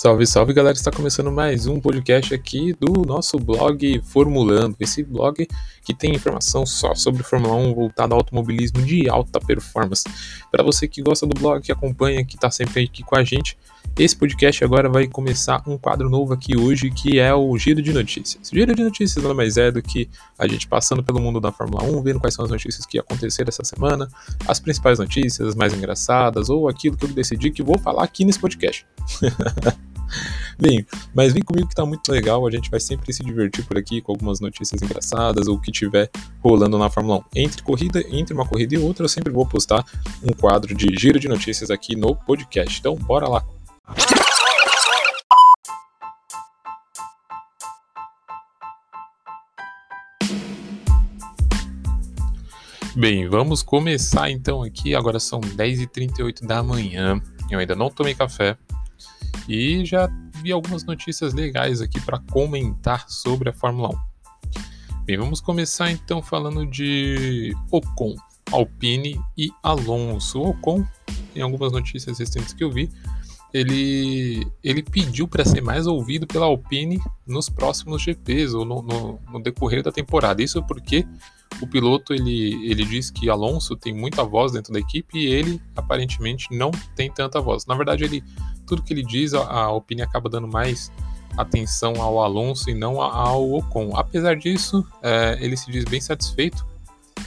Salve, salve galera, está começando mais um podcast aqui do nosso blog Formulando. Esse blog que tem informação só sobre Fórmula 1 voltado ao automobilismo de alta performance. Para você que gosta do blog, que acompanha, que está sempre aqui com a gente, esse podcast agora vai começar um quadro novo aqui hoje que é o Giro de Notícias. Giro de Notícias nada mais é do que a gente passando pelo mundo da Fórmula 1, vendo quais são as notícias que aconteceram essa semana, as principais notícias, as mais engraçadas ou aquilo que eu decidi que vou falar aqui nesse podcast. Bem, mas vem comigo que tá muito legal, a gente vai sempre se divertir por aqui com algumas notícias engraçadas ou o que tiver rolando na Fórmula 1. Entre corrida, entre uma corrida e outra, eu sempre vou postar um quadro de giro de notícias aqui no podcast. Então, bora lá. Bem, vamos começar então aqui. Agora são 10h38 da manhã. Eu ainda não tomei café, e já vi algumas notícias legais aqui para comentar sobre a Fórmula 1. Bem, vamos começar então falando de Ocon, Alpine e Alonso. O Ocon, em algumas notícias recentes que eu vi, ele, ele pediu para ser mais ouvido pela Alpine nos próximos GPs ou no, no, no, decorrer da temporada. Isso porque o piloto ele, ele diz que Alonso tem muita voz dentro da equipe e ele aparentemente não tem tanta voz. Na verdade, ele tudo que ele diz, a, a Alpine acaba dando mais atenção ao Alonso e não ao Ocon. Apesar disso, é, ele se diz bem satisfeito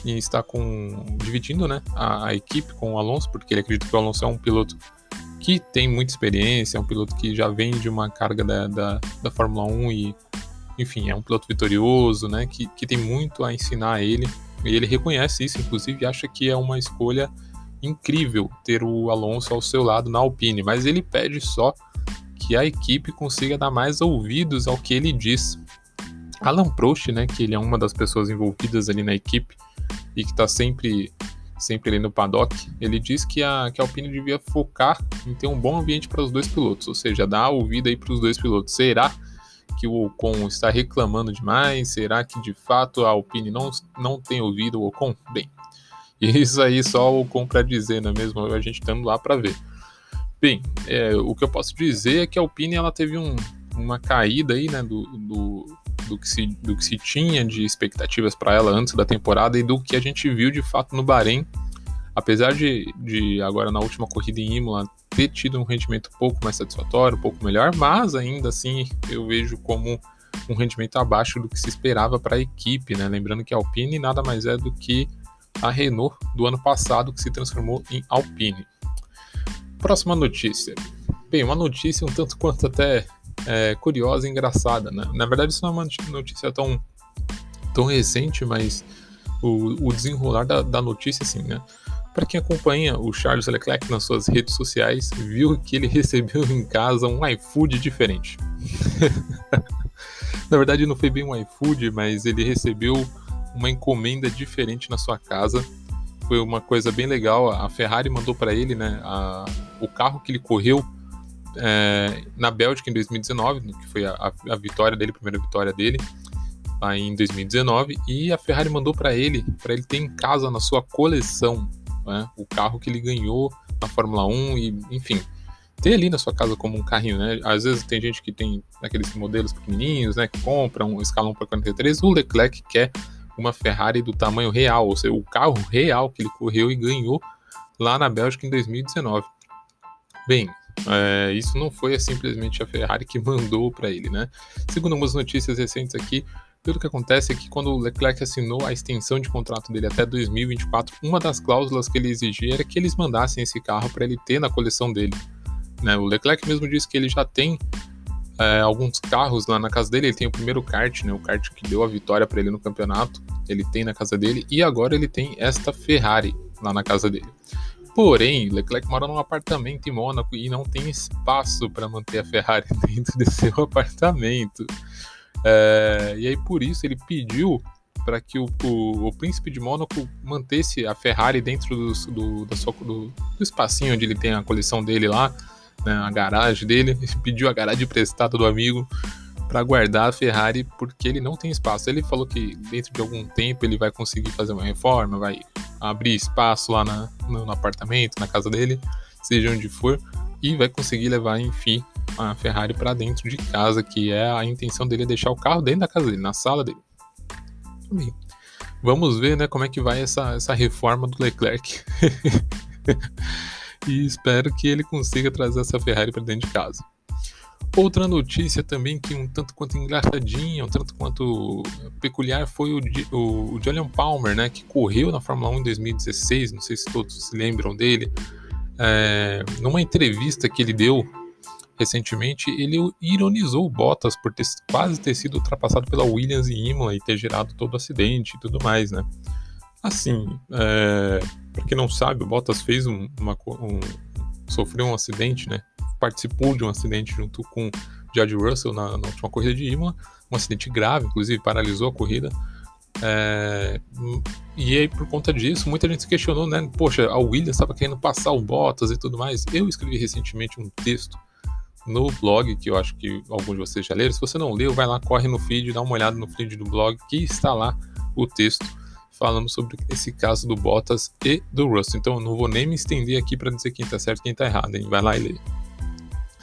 em estar com dividindo né, a, a, equipe com o Alonso, porque ele acredita que o Alonso é um piloto que tem muita experiência, é um piloto que já vem de uma carga da, da, da Fórmula 1 e, enfim, é um piloto vitorioso, né, que, que tem muito a ensinar a ele. E ele reconhece isso, inclusive acha que é uma escolha incrível ter o Alonso ao seu lado na Alpine, mas ele pede só que a equipe consiga dar mais ouvidos ao que ele diz. Alan Prost, né, que ele é uma das pessoas envolvidas ali na equipe e que está sempre sempre ali no paddock, ele diz que a, que a Alpine devia focar em ter um bom ambiente para os dois pilotos, ou seja, dar ouvida aí para os dois pilotos. Será que o Ocon está reclamando demais? Será que de fato a Alpine não, não tem ouvido o Ocon? Bem, isso aí só o Ocon para dizer, não é mesmo? A gente estando lá para ver. Bem, é, o que eu posso dizer é que a Alpine ela teve um, uma caída aí, né, do, do, do, que se, do que se tinha de expectativas para ela antes da temporada e do que a gente viu de fato no Bahrein. Apesar de, de agora na última corrida em Imola ter tido um rendimento um pouco mais satisfatório, um pouco melhor, mas ainda assim eu vejo como um rendimento abaixo do que se esperava para a equipe, né? Lembrando que a Alpine nada mais é do que a Renault do ano passado, que se transformou em Alpine. Próxima notícia. Bem, uma notícia um tanto quanto até é, curiosa e engraçada. Né? Na verdade, isso não é uma notícia tão, tão recente, mas o, o desenrolar da, da notícia, assim, né? Para quem acompanha o Charles Leclerc nas suas redes sociais, viu que ele recebeu em casa um iFood diferente. Na verdade, não foi bem um iFood, mas ele recebeu uma encomenda diferente na sua casa. Foi uma coisa bem legal. A Ferrari mandou para ele, né, a, o carro que ele correu é, na Bélgica em 2019, que foi a, a, vitória dele, a primeira vitória dele, lá em 2019, e a Ferrari mandou para ele, para ele ter em casa na sua coleção, né, o carro que ele ganhou na Fórmula 1 e, enfim, ter ali na sua casa como um carrinho, né? Às vezes tem gente que tem aqueles modelos pequenininhos, né, que compram um escalão para 43, o Leclerc quer uma Ferrari do tamanho real, ou seja, o carro real que ele correu e ganhou lá na Bélgica em 2019. Bem, é, isso não foi simplesmente a Ferrari que mandou para ele, né? Segundo algumas notícias recentes aqui, tudo que acontece é que quando o Leclerc assinou a extensão de contrato dele até 2024, uma das cláusulas que ele exigia era que eles mandassem esse carro para ele ter na coleção dele. Né? O Leclerc mesmo disse que ele já tem é, alguns carros lá na casa dele. Ele tem o primeiro kart, né, o kart que deu a vitória para ele no campeonato. Ele tem na casa dele e agora ele tem esta Ferrari lá na casa dele. Porém, Leclerc mora num apartamento em Mônaco e não tem espaço para manter a Ferrari dentro de seu apartamento. É, e aí por isso ele pediu para que o, o, o, príncipe de Mônaco mantesse a Ferrari dentro do, do, do, do, espacinho onde ele tem a coleção dele lá né, a garagem dele, pediu a garagem emprestada do amigo para guardar a Ferrari porque ele não tem espaço. Ele falou que dentro de algum tempo ele vai conseguir fazer uma reforma, vai abrir espaço lá na, no, no, apartamento, na casa dele, seja onde for, e vai conseguir levar, enfim, a Ferrari para dentro de casa, que é a intenção dele é deixar o carro dentro da casa dele, na sala dele. Bem, vamos ver, né, como é que vai essa, essa reforma do Leclerc. e espero que ele consiga trazer essa Ferrari para dentro de casa. Outra notícia também que um tanto quanto engraçadinha, um tanto quanto peculiar foi o, o, o Julian Palmer, né, que correu na Fórmula 1 em 2016, não sei se todos se lembram dele. É, numa entrevista que ele deu recentemente, ele ironizou o Bottas por ter, quase ter sido ultrapassado pela Williams e Imola e ter gerado todo o acidente e tudo mais, né? Assim, é, para quem não sabe, o Bottas fez um, uma, um, sofreu um acidente, né? Participou de um acidente junto com George Russell na, na última corrida de Imola, um acidente grave, inclusive paralisou a corrida. É, e aí, por conta disso, muita gente se questionou, né? Poxa, a Williams estava querendo passar o Bottas e tudo mais. Eu escrevi recentemente um texto no blog, que eu acho que alguns de vocês já leram. Se você não leu, vai lá, corre no feed, dá uma olhada no feed do blog, que está lá o texto falando sobre esse caso do Bottas e do Russell. Então eu não vou nem me estender aqui para dizer quem está certo e quem está errado, hein? Vai lá e lê.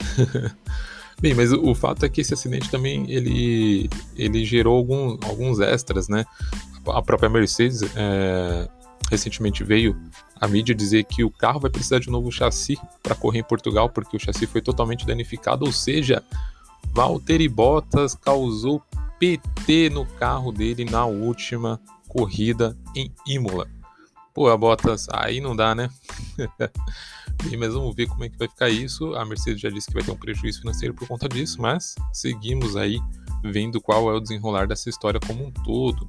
Bem, mas o, o, fato é que esse acidente também ele, ele gerou algum, alguns extras, né? A própria Mercedes é, recentemente veio a mídia dizer que o carro vai precisar de um novo chassi para correr em Portugal, porque o chassi foi totalmente danificado, ou seja, Valtteri Bottas causou PT no carro dele na última corrida em Imola. Pô, a Bottas, aí não dá, né? Mas vamos ver como é que vai ficar isso. A Mercedes já disse que vai ter um prejuízo financeiro por conta disso, mas seguimos aí vendo qual é o desenrolar dessa história como um todo.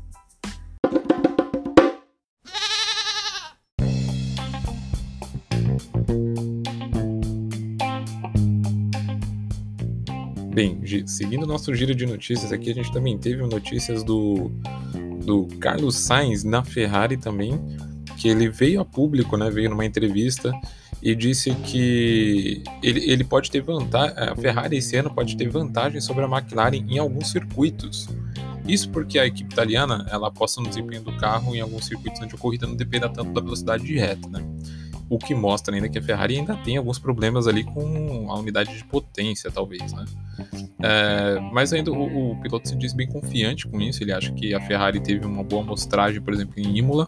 Bem, seguindo nosso giro de notícias aqui, a gente também teve notícias do, do Carlos Sainz na Ferrari também, que ele veio a público, né, veio numa entrevista e disse que ele, ele pode ter vantagem, a Ferrari esse ano pode ter vantagem sobre a McLaren em alguns circuitos. Isso porque a equipe italiana ela aposta no desempenho do carro em alguns circuitos onde a corrida não dependa tanto da velocidade de reta, né? O que mostra ainda que a Ferrari ainda tem alguns problemas ali com a unidade de potência, talvez, né? É, mas ainda o, o, piloto se diz bem confiante com isso, ele acha que a Ferrari teve uma boa amostragem, por exemplo, em Imola,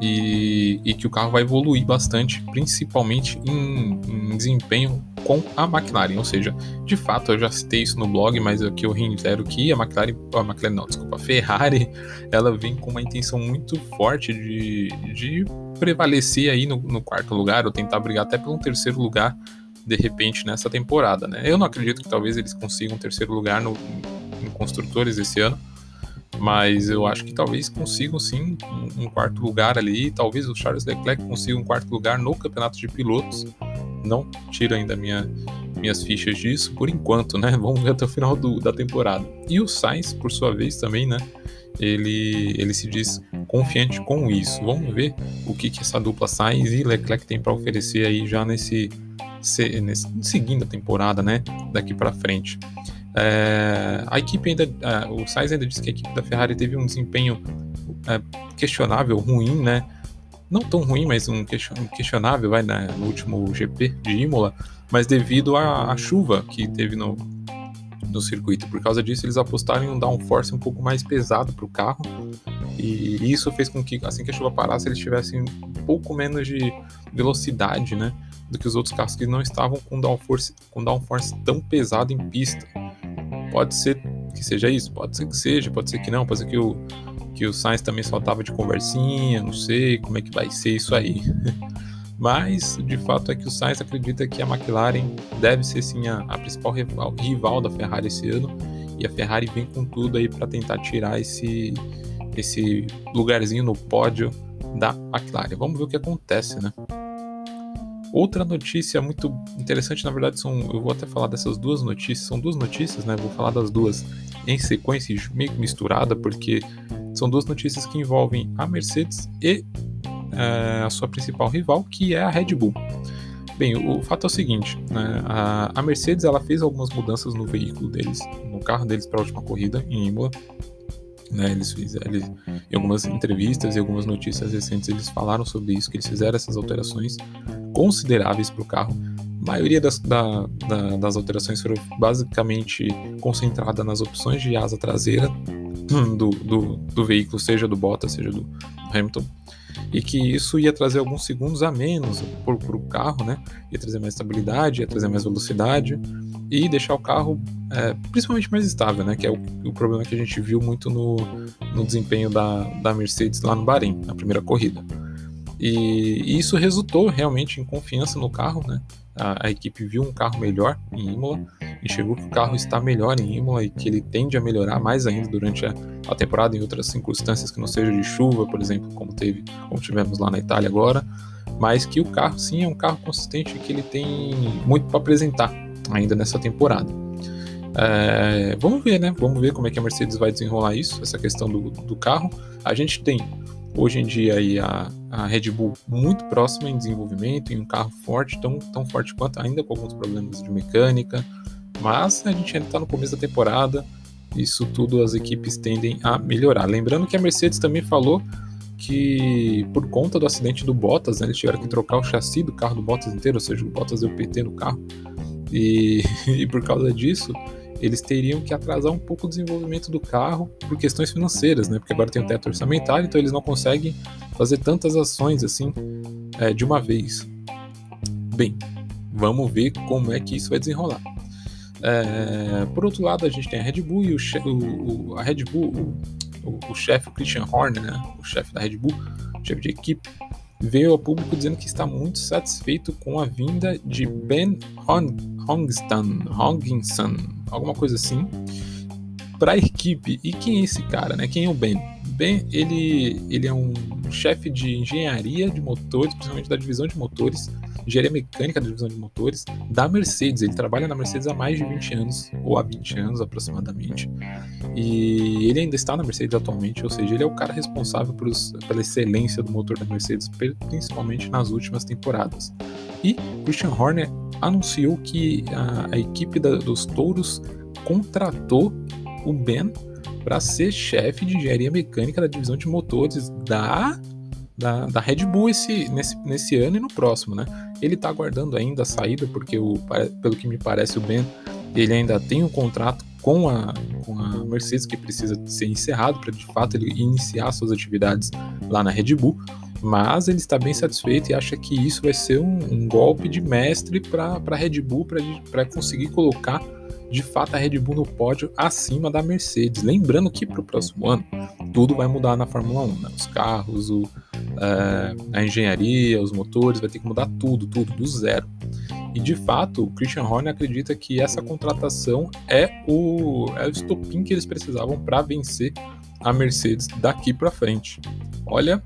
e, e que o carro vai evoluir bastante, principalmente em, em, desempenho com a McLaren, ou seja, de fato eu já citei isso no blog, mas aqui eu reitero que a McLaren, a McLaren não, desculpa, a Ferrari, ela vem com uma intenção muito forte de, de prevalecer aí no, no quarto lugar ou tentar brigar até pelo terceiro lugar de repente nessa temporada, né? Eu não acredito que talvez eles consigam um terceiro lugar no, construtores esse ano, mas eu acho que talvez consigam sim um, um, quarto lugar ali. Talvez o Charles Leclerc consiga um quarto lugar no campeonato de pilotos. Não tiro ainda minha, minhas fichas disso por enquanto, né? Vamos ver até o final do, da temporada. E o Sainz, por sua vez, também, né? Ele, ele se diz confiante com isso. Vamos ver o que, que essa dupla Sainz e Leclerc tem para oferecer aí já nesse, nesse seguindo a temporada, né? Daqui para frente. É, a equipe ainda, é, o Sainz ainda disse que a equipe da Ferrari teve um desempenho é, questionável, ruim, né? Não tão ruim, mas um questionável, vai, né, no último GP de Imola, mas devido à, à chuva que teve no, no circuito. Por causa disso, eles apostaram em um downforce um pouco mais pesado para o carro. E isso fez com que, assim que a chuva parasse, eles tivessem um pouco menos de velocidade, né? Do que os outros carros que não estavam com downforce, com downforce tão pesado em pista. Pode ser que seja isso, pode ser que seja, pode ser que não, pode ser que o, que o Sainz também só tava de conversinha, não sei como é que vai ser isso aí. Mas, de fato, é que o Sainz acredita que a McLaren deve ser sim a, a principal rival, rival, da Ferrari esse ano. E a Ferrari vem com tudo aí para tentar tirar esse, esse lugarzinho no pódio da McLaren. Vamos ver o que acontece, né? Outra notícia muito interessante, na verdade, são, eu vou até falar dessas duas notícias, são duas notícias, né? Vou falar das duas em sequência, meio misturada, porque são duas notícias que envolvem a Mercedes e é, a sua principal rival, que é a Red Bull. Bem, o, fato é o seguinte, né, a, a, Mercedes ela fez algumas mudanças no veículo deles, no carro deles para a última corrida em Imola. Né, eles fizeram, eles, em algumas entrevistas e algumas notícias recentes eles falaram sobre isso, que eles fizeram essas alterações consideráveis para o carro, maioria das, da, da, das alterações foram basicamente concentrada nas opções de asa traseira do, do, do veículo, seja do Bottas, seja do Hamilton e que isso ia trazer alguns segundos a menos para o carro, né? Ia trazer mais estabilidade, ia trazer mais velocidade e deixar o carro é, principalmente mais estável, né? Que é o, o, problema que a gente viu muito no, no desempenho da, da Mercedes lá no Bahrein, na primeira corrida. E, isso resultou realmente em confiança no carro, né? A, a, equipe viu um carro melhor em Imola, enxergou que o carro está melhor em Imola e que ele tende a melhorar mais ainda durante a, a temporada em outras circunstâncias que não seja de chuva, por exemplo, como teve, como tivemos lá na Itália agora, mas que o carro sim é um carro consistente e que ele tem muito para apresentar ainda nessa temporada. É, vamos ver, né? Vamos ver como é que a Mercedes vai desenrolar isso, essa questão do, do carro. A gente tem hoje em dia aí a, a Red Bull muito próxima em desenvolvimento, em um carro forte, tão, tão forte quanto, ainda com alguns problemas de mecânica, mas a gente ainda está no começo da temporada, isso tudo as equipes tendem a melhorar. Lembrando que a Mercedes também falou que por conta do acidente do Bottas, né, eles tiveram que trocar o chassi do carro do Bottas inteiro, ou seja, o Bottas deu PT no carro, e, e por causa disso eles teriam que atrasar um pouco o desenvolvimento do carro por questões financeiras, né? Porque agora tem o teto orçamentário, então eles não conseguem fazer tantas ações assim é, de uma vez. Bem, vamos ver como é que isso vai desenrolar. É, por outro lado, a gente tem a Red Bull e o, o, a Red Bull, o, o chefe, Christian Horner, né? O chefe da Red Bull, chefe de equipe, veio ao público dizendo que está muito satisfeito com a vinda de Ben Hongstan, Hongson, alguma coisa assim, para a equipe. E quem é esse cara, né? Quem é o Ben? Ben, ele, ele é um chefe de engenharia de motores, principalmente da divisão de motores, engenharia mecânica da divisão de motores da Mercedes. Ele trabalha na Mercedes há mais de 20 anos, ou há 20 anos aproximadamente. E ele ainda está na Mercedes atualmente, ou seja, ele é o cara responsável pela excelência do motor da Mercedes, principalmente nas últimas temporadas. E Christian Horner anunciou que a, a equipe da, dos touros contratou o Ben para ser chefe de engenharia mecânica da divisão de motores da, da, da, Red Bull esse, nesse, nesse ano e no próximo, né? Ele está aguardando ainda a saída, porque o, pelo que me parece o Ben ele ainda tem um contrato com a, com a Mercedes que precisa ser encerrado para de fato ele iniciar suas atividades lá na Red Bull mas ele está bem satisfeito e acha que isso vai ser um, um golpe de mestre para a Red Bull, para conseguir colocar de fato a Red Bull no pódio acima da Mercedes. Lembrando que para o próximo ano tudo vai mudar na Fórmula 1, né? os carros, o, é, a engenharia, os motores, vai ter que mudar tudo, tudo, do zero. E de fato, o Christian Horner acredita que essa contratação é o, é o estopim que eles precisavam para vencer a Mercedes daqui para frente. Olha,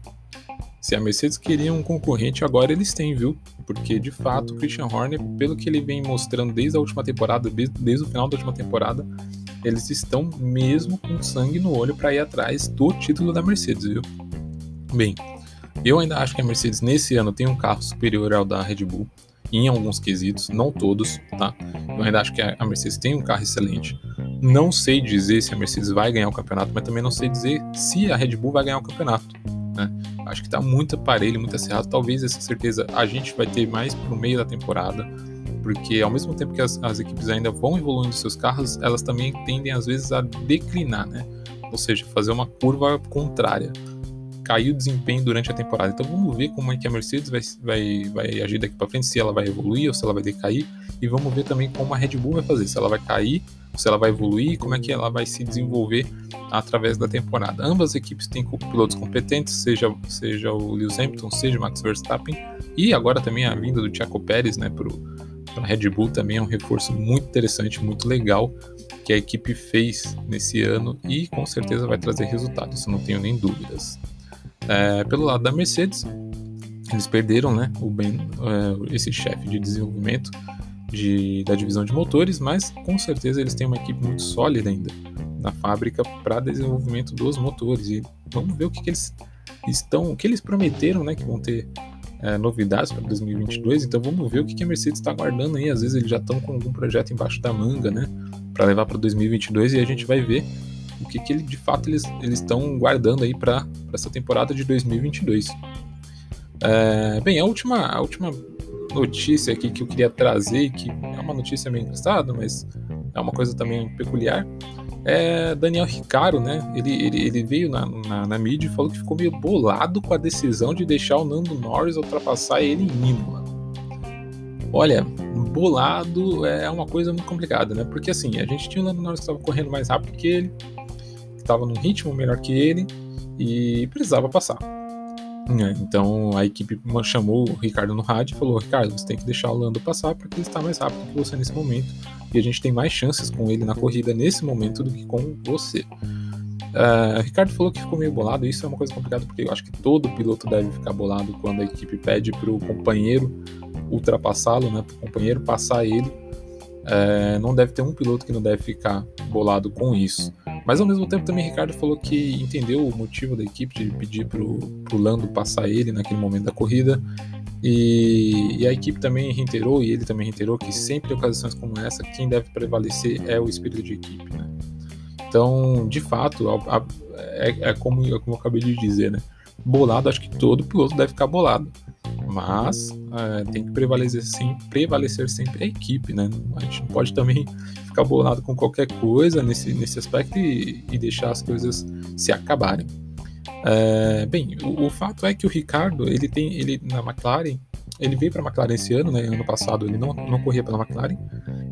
se a Mercedes queria um concorrente, agora eles têm, viu? Porque de fato o Christian Horner, pelo que ele vem mostrando desde a última temporada, desde, desde o final da última temporada, eles estão mesmo com sangue no olho para ir atrás do título da Mercedes, viu? Bem, eu ainda acho que a Mercedes nesse ano tem um carro superior ao da Red Bull em alguns quesitos, não todos, tá? Eu ainda acho que a Mercedes tem um carro excelente. Não sei dizer se a Mercedes vai ganhar o campeonato, mas também não sei dizer se a Red Bull vai ganhar o campeonato. Né? Acho que está muito aparelho, muito acerrado. Talvez essa certeza a gente vai ter mais pro meio da temporada, porque ao mesmo tempo que as, as equipes ainda vão evoluindo seus carros, elas também tendem às vezes a declinar, né? Ou seja, fazer uma curva contrária. Cair o desempenho durante a temporada. Então vamos ver como é que a Mercedes vai, vai, vai agir daqui para frente, se ela vai evoluir ou se ela vai decair. E vamos ver também como a Red Bull vai fazer, se ela vai cair se ela vai evoluir, como é que ela vai se desenvolver através da temporada. Ambas as equipes têm pilotos competentes, seja, seja o Lewis Hamilton, seja o Max Verstappen, e agora também a vinda do Checo Pérez né, para a Red Bull também é um reforço muito interessante, muito legal que a equipe fez nesse ano e com certeza vai trazer resultados, isso não tenho nem dúvidas. É, pelo lado da Mercedes, eles perderam né, o Ben, é, esse chefe de desenvolvimento, de, da divisão de motores, mas com certeza eles têm uma equipe muito sólida ainda na fábrica para desenvolvimento dos motores. E vamos ver o que, que, eles estão, o que eles prometeram, né, que vão ter é, novidades para 2022. Então vamos ver o que, que a Mercedes está guardando aí. Às vezes eles já estão com algum projeto embaixo da manga, né, para levar para 2022 e a gente vai ver o que, que ele, de fato eles estão guardando aí para essa temporada de 2022. É, bem, a última, a última notícia aqui que eu queria trazer, que é uma notícia meio engraçada, mas é uma coisa também peculiar. É Daniel Ricaro, né? Ele, ele, ele veio na, na, na, mídia e falou que ficou meio bolado com a decisão de deixar o Nando Norris ultrapassar ele em Imola. Olha, bolado é uma coisa muito complicada, né? Porque assim, a gente tinha o Nando Norris que estava correndo mais rápido que ele, estava num ritmo melhor que ele e precisava passar. É, então a equipe chamou o Ricardo no rádio e falou: Ricardo, você tem que deixar o Lando passar porque ele está mais rápido que você nesse momento e a gente tem mais chances com ele na corrida nesse momento do que com você. Uh, Ricardo falou que ficou meio bolado, isso é uma coisa complicada porque eu acho que todo piloto deve ficar bolado quando a equipe pede para o companheiro ultrapassá-lo, né, para o companheiro passar ele. É, não deve ter um piloto que não deve ficar bolado com isso. Mas ao mesmo tempo também Ricardo falou que entendeu o motivo da equipe de pedir pro, pro Lando passar ele naquele momento da corrida. E, e, a equipe também reiterou, e ele também reiterou, que sempre em ocasiões como essa, quem deve prevalecer é o espírito de equipe. Né? Então, de fato, a, a, é, é, como, é como eu acabei de dizer, né? Bolado, acho que todo piloto deve ficar bolado mas é, tem que prevalecer sempre, prevalecer sempre a equipe, né? A gente não pode também ficar bolado com qualquer coisa nesse, nesse aspecto e, e deixar as coisas se acabarem. É, bem, o, o, fato é que o Ricardo, ele tem, ele na McLaren, ele veio para a McLaren esse ano, né? Ano passado ele não, não corria pela McLaren,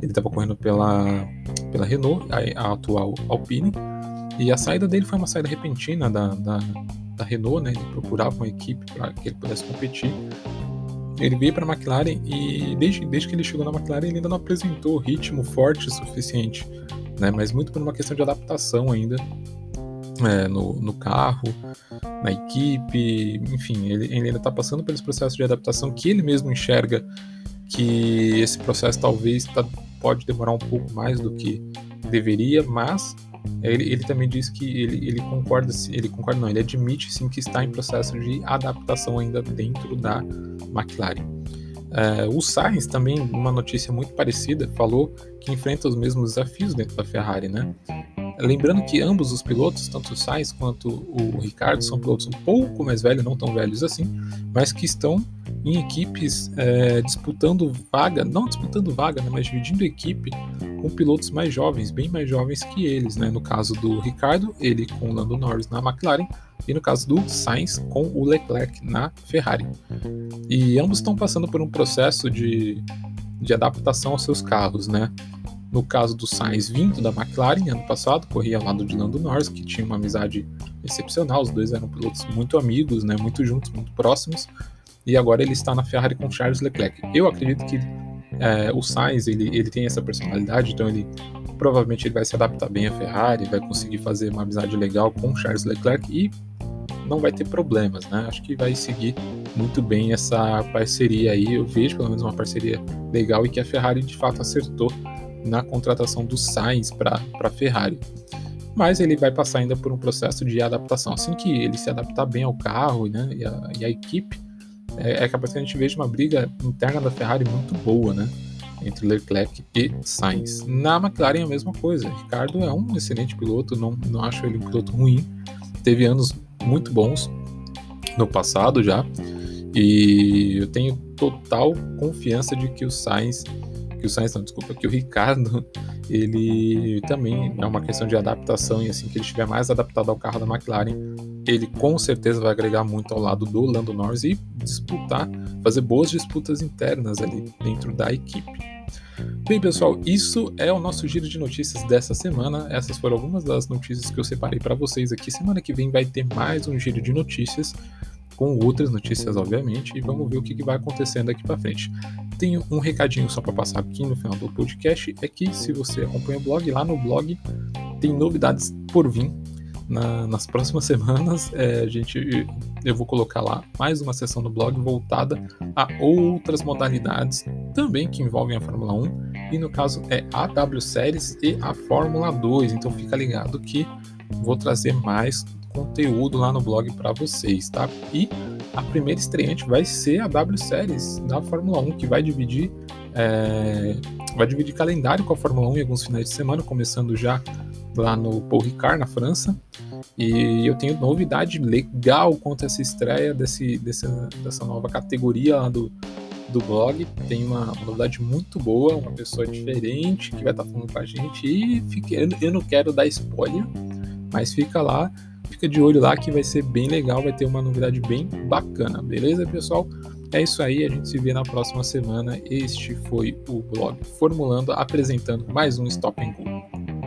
ele estava correndo pela, pela Renault, a, a, atual Alpine, e a saída dele foi uma saída repentina da, da da Renault, né? Ele procurava uma equipe para que ele pudesse competir. Ele veio para a McLaren e desde, desde que ele chegou na McLaren ele ainda não apresentou ritmo forte o suficiente, né? Mas muito por uma questão de adaptação ainda é, no, no, carro, na equipe, enfim, ele, ele ainda está passando pelos processos de adaptação que ele mesmo enxerga que esse processo talvez tá, pode demorar um pouco mais do que deveria, mas ele, ele também diz que ele, ele concorda, ele concorda não, ele admite sim que está em processo de adaptação ainda dentro da McLaren. Uh, o Sainz também, uma notícia muito parecida, falou que enfrenta os mesmos desafios dentro da Ferrari, né? Lembrando que ambos os pilotos, tanto o Sainz quanto o Ricardo, são pilotos um pouco mais velhos, não tão velhos assim, mas que estão em equipes é, disputando vaga, não disputando vaga, né, mas dividindo equipe com pilotos mais jovens, bem mais jovens que eles. Né? No caso do Ricardo, ele com o Lando Norris na McLaren, e no caso do Sainz com o Leclerc na Ferrari. E ambos estão passando por um processo de, de adaptação aos seus carros, né? No caso do Sainz vindo da McLaren ano passado, corria ao lado de Lando Norris, que tinha uma amizade excepcional, os dois eram pilotos muito amigos, né, muito juntos, muito próximos, e agora ele está na Ferrari com Charles Leclerc. Eu acredito que é, o Sainz ele, ele tem essa personalidade, então ele provavelmente ele vai se adaptar bem à Ferrari, vai conseguir fazer uma amizade legal com Charles Leclerc e não vai ter problemas, né? Acho que vai seguir muito bem essa parceria aí. Eu vejo pelo menos uma parceria legal e que a Ferrari de fato acertou na contratação do Sainz para a Ferrari. Mas ele vai passar ainda por um processo de adaptação. Assim que ele se adaptar bem ao carro né, e, a, e a equipe, é, é capaz que a gente veja uma briga interna da Ferrari muito boa, né? Entre Leclerc e Sainz. Na McLaren é a mesma coisa. Ricardo é um excelente piloto, não, não acho ele um piloto ruim. Teve anos muito bons no passado já. E eu tenho total confiança de que o Sainz que o Sainz, não, desculpa, que o Ricardo, ele também é uma questão de adaptação e assim que ele estiver mais adaptado ao carro da McLaren, ele com certeza vai agregar muito ao lado do Lando Norris e disputar, fazer boas disputas internas ali dentro da equipe. Bem, pessoal, isso é o nosso giro de notícias dessa semana. Essas foram algumas das notícias que eu separei para vocês aqui. Semana que vem vai ter mais um giro de notícias com outras notícias, obviamente, e vamos ver o que, vai acontecendo daqui para frente. Tenho um recadinho só para passar aqui no final do podcast: é que se você acompanha o blog, lá no blog tem novidades por vir. Na, nas próximas semanas, é, a gente, eu vou colocar lá mais uma sessão do blog voltada a outras modalidades também que envolvem a Fórmula 1 e no caso é a W Series e a Fórmula 2. Então fica ligado que vou trazer mais conteúdo lá no blog para vocês, tá? E a primeira estreante vai ser a W Series da Fórmula 1, que vai dividir é, vai dividir calendário com a Fórmula 1 em alguns finais de semana, começando já lá no Paul Ricard, na França. E eu tenho novidade legal quanto a essa estreia desse, desse, dessa nova categoria lá do, do blog. Tem uma, uma novidade muito boa, uma pessoa diferente que vai estar tá falando com a gente. E fique, eu não quero dar spoiler, mas fica lá, fica de olho lá que vai ser bem legal, vai ter uma novidade bem bacana, beleza, pessoal? É isso aí, a gente se vê na próxima semana. Este foi o blog Formulando, apresentando mais um Stop and Go.